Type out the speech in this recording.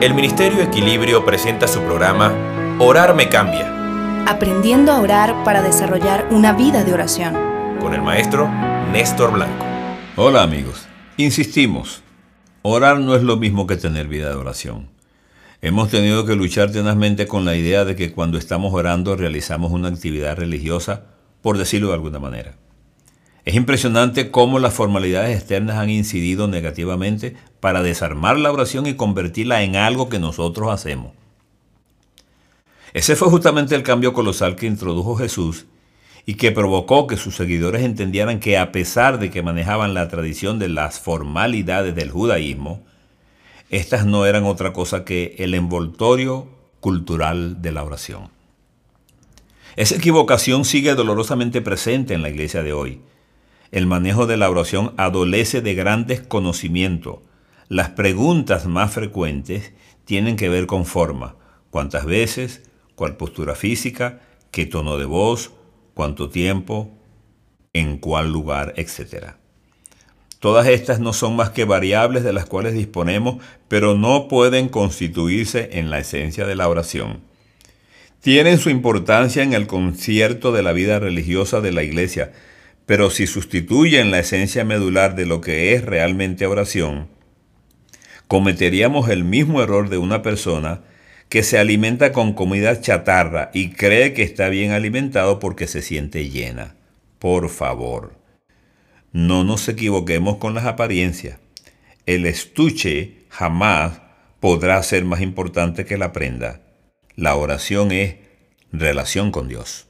el Ministerio Equilibrio presenta su programa Orar me cambia. Aprendiendo a orar para desarrollar una vida de oración. Con el maestro Néstor Blanco. Hola amigos, insistimos, orar no es lo mismo que tener vida de oración. Hemos tenido que luchar tenazmente con la idea de que cuando estamos orando realizamos una actividad religiosa, por decirlo de alguna manera. Es impresionante cómo las formalidades externas han incidido negativamente para desarmar la oración y convertirla en algo que nosotros hacemos. Ese fue justamente el cambio colosal que introdujo Jesús y que provocó que sus seguidores entendieran que a pesar de que manejaban la tradición de las formalidades del judaísmo, estas no eran otra cosa que el envoltorio cultural de la oración. Esa equivocación sigue dolorosamente presente en la iglesia de hoy. El manejo de la oración adolece de gran desconocimiento. Las preguntas más frecuentes tienen que ver con forma. ¿Cuántas veces? ¿Cuál postura física? ¿Qué tono de voz? ¿Cuánto tiempo? ¿En cuál lugar? Etcétera. Todas estas no son más que variables de las cuales disponemos, pero no pueden constituirse en la esencia de la oración. Tienen su importancia en el concierto de la vida religiosa de la iglesia, pero si sustituyen la esencia medular de lo que es realmente oración, cometeríamos el mismo error de una persona que se alimenta con comida chatarra y cree que está bien alimentado porque se siente llena. Por favor, no nos equivoquemos con las apariencias. El estuche jamás podrá ser más importante que la prenda. La oración es relación con Dios.